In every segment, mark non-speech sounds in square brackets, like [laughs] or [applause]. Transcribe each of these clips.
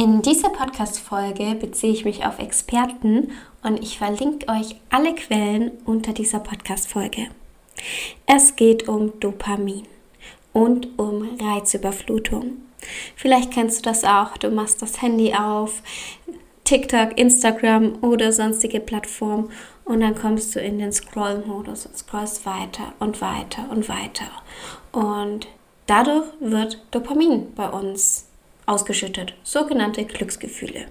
In dieser Podcast-Folge beziehe ich mich auf Experten und ich verlinke euch alle Quellen unter dieser Podcast-Folge. Es geht um Dopamin und um Reizüberflutung. Vielleicht kennst du das auch. Du machst das Handy auf, TikTok, Instagram oder sonstige Plattformen und dann kommst du in den Scroll-Modus und scrollst weiter und weiter und weiter. Und dadurch wird Dopamin bei uns ausgeschüttet, sogenannte Glücksgefühle.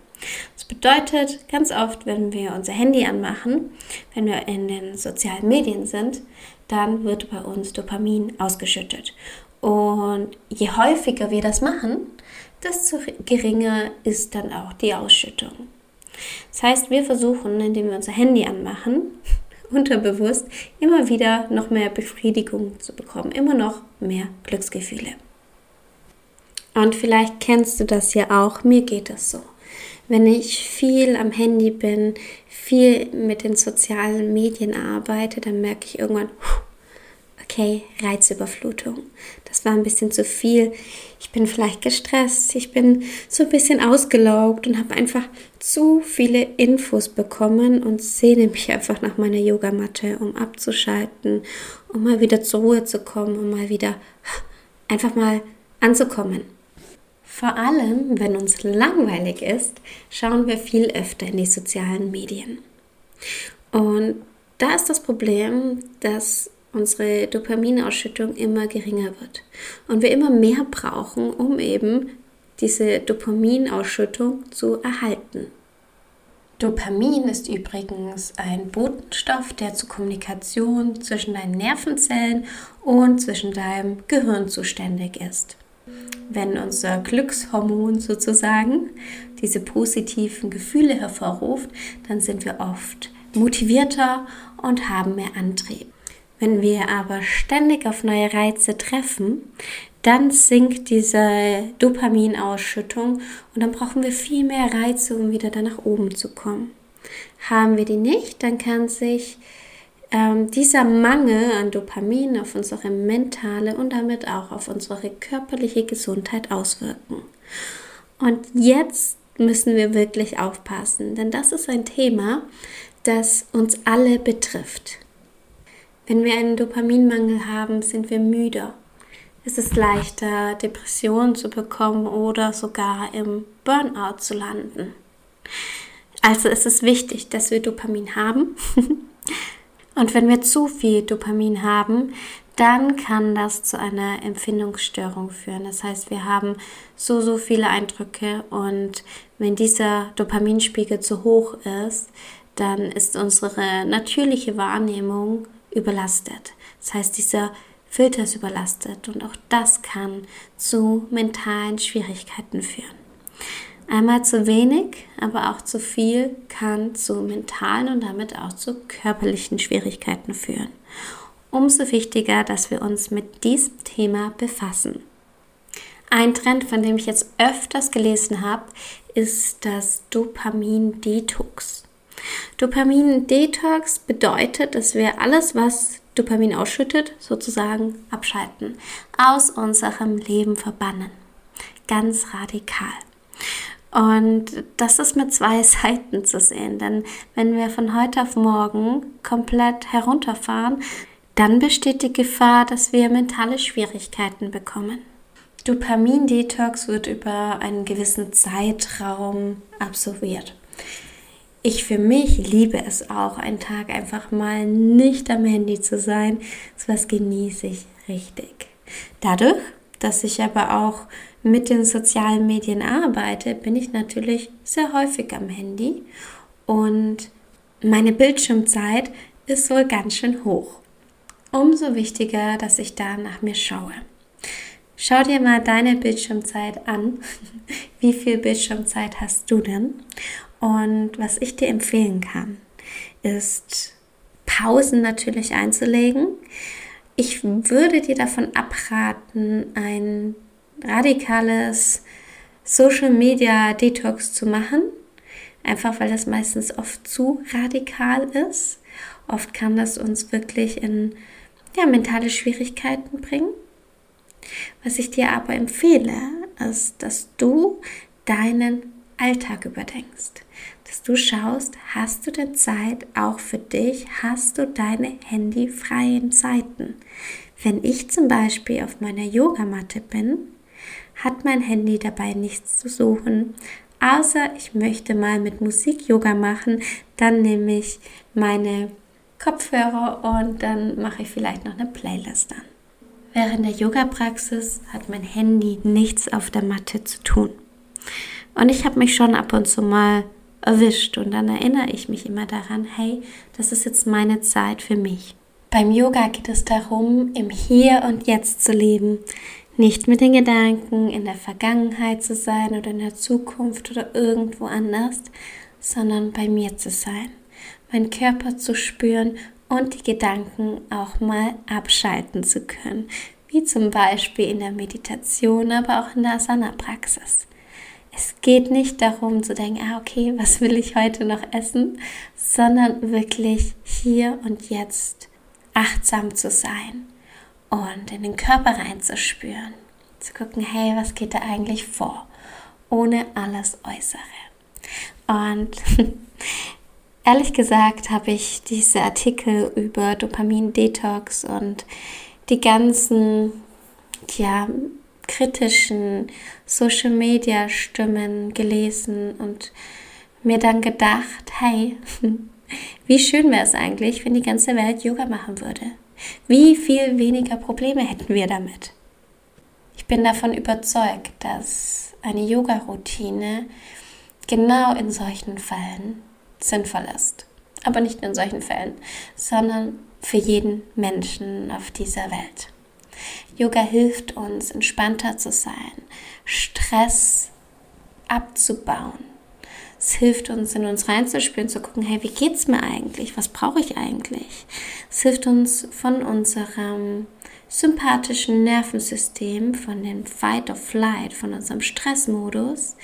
Das bedeutet, ganz oft, wenn wir unser Handy anmachen, wenn wir in den sozialen Medien sind, dann wird bei uns Dopamin ausgeschüttet. Und je häufiger wir das machen, desto geringer ist dann auch die Ausschüttung. Das heißt, wir versuchen, indem wir unser Handy anmachen, [laughs] unterbewusst immer wieder noch mehr Befriedigung zu bekommen, immer noch mehr Glücksgefühle. Und vielleicht kennst du das ja auch, mir geht das so. Wenn ich viel am Handy bin, viel mit den sozialen Medien arbeite, dann merke ich irgendwann, okay, Reizüberflutung. Das war ein bisschen zu viel. Ich bin vielleicht gestresst, ich bin so ein bisschen ausgelaugt und habe einfach zu viele Infos bekommen und sehne mich einfach nach meiner Yogamatte, um abzuschalten, um mal wieder zur Ruhe zu kommen, um mal wieder einfach mal anzukommen. Vor allem, wenn uns langweilig ist, schauen wir viel öfter in die sozialen Medien. Und da ist das Problem, dass unsere Dopaminausschüttung immer geringer wird und wir immer mehr brauchen, um eben diese Dopaminausschüttung zu erhalten. Dopamin ist übrigens ein Botenstoff, der zur Kommunikation zwischen deinen Nervenzellen und zwischen deinem Gehirn zuständig ist wenn unser Glückshormon sozusagen diese positiven Gefühle hervorruft, dann sind wir oft motivierter und haben mehr Antrieb. Wenn wir aber ständig auf neue Reize treffen, dann sinkt diese Dopaminausschüttung und dann brauchen wir viel mehr Reize, um wieder da nach oben zu kommen. Haben wir die nicht, dann kann sich ähm, dieser Mangel an Dopamin auf unsere mentale und damit auch auf unsere körperliche Gesundheit auswirken. Und jetzt müssen wir wirklich aufpassen, denn das ist ein Thema, das uns alle betrifft. Wenn wir einen Dopaminmangel haben, sind wir müder. Es ist leichter, Depressionen zu bekommen oder sogar im Burnout zu landen. Also ist es wichtig, dass wir Dopamin haben, [laughs] Und wenn wir zu viel Dopamin haben, dann kann das zu einer Empfindungsstörung führen. Das heißt, wir haben so, so viele Eindrücke und wenn dieser Dopaminspiegel zu hoch ist, dann ist unsere natürliche Wahrnehmung überlastet. Das heißt, dieser Filter ist überlastet und auch das kann zu mentalen Schwierigkeiten führen. Einmal zu wenig, aber auch zu viel kann zu mentalen und damit auch zu körperlichen Schwierigkeiten führen. Umso wichtiger, dass wir uns mit diesem Thema befassen. Ein Trend, von dem ich jetzt öfters gelesen habe, ist das Dopamin-Detox. Dopamin-Detox bedeutet, dass wir alles, was Dopamin ausschüttet, sozusagen abschalten, aus unserem Leben verbannen. Ganz radikal. Und das ist mit zwei [laughs] Seiten zu sehen, denn wenn wir von heute auf morgen komplett herunterfahren, dann besteht die Gefahr, dass wir mentale Schwierigkeiten bekommen. Dopamin-Detox wird über einen gewissen Zeitraum absolviert. Ich für mich liebe es auch, einen Tag einfach mal nicht am Handy zu sein. So was genieße ich richtig. Dadurch, dass ich aber auch mit den sozialen Medien arbeite, bin ich natürlich sehr häufig am Handy und meine Bildschirmzeit ist wohl ganz schön hoch. Umso wichtiger, dass ich da nach mir schaue. Schau dir mal deine Bildschirmzeit an. [laughs] Wie viel Bildschirmzeit hast du denn? Und was ich dir empfehlen kann, ist Pausen natürlich einzulegen. Ich würde dir davon abraten, ein radikales Social Media Detox zu machen. Einfach weil das meistens oft zu radikal ist. Oft kann das uns wirklich in ja, mentale Schwierigkeiten bringen. Was ich dir aber empfehle, ist, dass du deinen Alltag überdenkst. Dass du schaust, hast du denn Zeit auch für dich? Hast du deine handyfreien Zeiten? Wenn ich zum Beispiel auf meiner Yogamatte bin, hat mein Handy dabei nichts zu suchen, außer ich möchte mal mit Musik Yoga machen, dann nehme ich meine Kopfhörer und dann mache ich vielleicht noch eine Playlist an. Während der Yoga-Praxis hat mein Handy nichts auf der Matte zu tun. Und ich habe mich schon ab und zu mal erwischt und dann erinnere ich mich immer daran, hey, das ist jetzt meine Zeit für mich. Beim Yoga geht es darum, im Hier und Jetzt zu leben, nicht mit den Gedanken in der Vergangenheit zu sein oder in der Zukunft oder irgendwo anders, sondern bei mir zu sein, meinen Körper zu spüren und die Gedanken auch mal abschalten zu können, wie zum Beispiel in der Meditation, aber auch in der Asana-Praxis. Es geht nicht darum zu denken, ah, okay, [laughs] was will ich heute noch essen, sondern wirklich hier und jetzt achtsam zu sein und in den Körper reinzuspüren, zu gucken, hey, was geht da eigentlich vor, ohne alles Äußere. Und [laughs] ehrlich gesagt habe ich diese Artikel über Dopamin-Detox und die ganzen, ja, kritischen Social-Media-Stimmen gelesen und mir dann gedacht, hey, [laughs] wie schön wäre es eigentlich, wenn die ganze Welt Yoga machen würde. Wie viel weniger Probleme hätten wir damit? Ich bin davon überzeugt, dass eine Yoga-Routine genau in solchen Fällen sinnvoll ist. Aber nicht in solchen Fällen, sondern für jeden Menschen auf dieser Welt. Yoga hilft uns, entspannter zu sein, Stress abzubauen. Es hilft uns, in uns reinzuspüren, zu gucken, hey, wie geht's mir eigentlich? Was brauche ich eigentlich? Es hilft uns von unserem sympathischen Nervensystem, von dem Fight or Flight, von unserem Stressmodus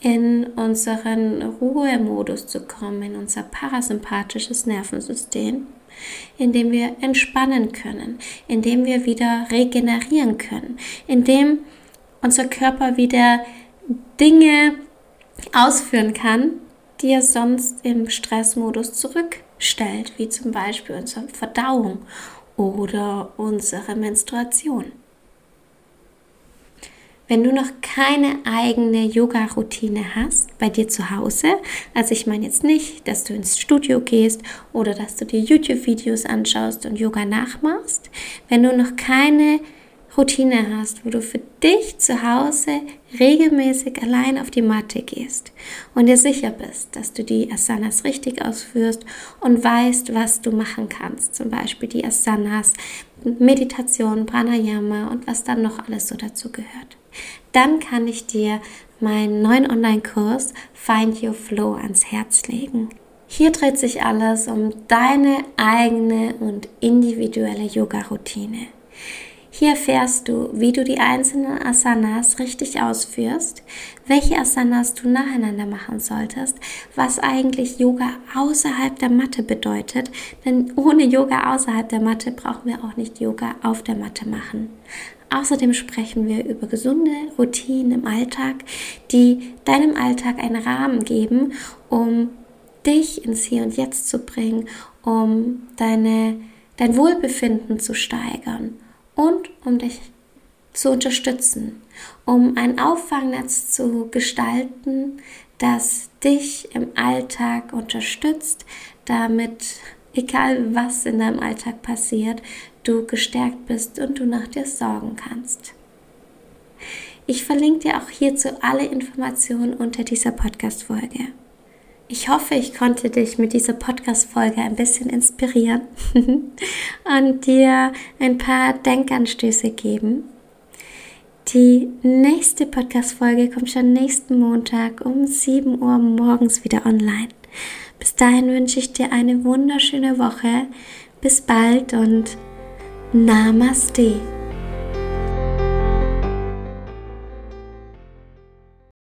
in unseren Ruhemodus zu kommen, in unser parasympathisches Nervensystem indem wir entspannen können, indem wir wieder regenerieren können, indem unser Körper wieder Dinge ausführen kann, die er sonst im Stressmodus zurückstellt, wie zum Beispiel unsere Verdauung oder unsere Menstruation. Wenn du noch keine eigene Yoga-Routine hast bei dir zu Hause, also ich meine jetzt nicht, dass du ins Studio gehst oder dass du dir YouTube-Videos anschaust und Yoga nachmachst, wenn du noch keine Routine hast, wo du für dich zu Hause regelmäßig allein auf die Matte gehst und dir sicher bist, dass du die Asanas richtig ausführst und weißt, was du machen kannst. Zum Beispiel die Asanas, Meditation, Pranayama und was dann noch alles so dazu gehört dann kann ich dir meinen neuen Online-Kurs Find Your Flow ans Herz legen. Hier dreht sich alles um deine eigene und individuelle Yoga-Routine. Hier erfährst du, wie du die einzelnen Asanas richtig ausführst, welche Asanas du nacheinander machen solltest, was eigentlich Yoga außerhalb der Matte bedeutet, denn ohne Yoga außerhalb der Matte brauchen wir auch nicht Yoga auf der Matte machen. Außerdem sprechen wir über gesunde Routinen im Alltag, die deinem Alltag einen Rahmen geben, um dich ins Hier und Jetzt zu bringen, um deine, dein Wohlbefinden zu steigern und um dich zu unterstützen, um ein Auffangnetz zu gestalten, das dich im Alltag unterstützt, damit egal was in deinem Alltag passiert, du gestärkt bist und du nach dir sorgen kannst. Ich verlinke dir auch hierzu alle Informationen unter dieser Podcast-Folge. Ich hoffe, ich konnte dich mit dieser Podcast-Folge ein bisschen inspirieren [laughs] und dir ein paar Denkanstöße geben. Die nächste Podcast-Folge kommt schon nächsten Montag um 7 Uhr morgens wieder online. Bis dahin wünsche ich dir eine wunderschöne Woche. Bis bald und Namaste.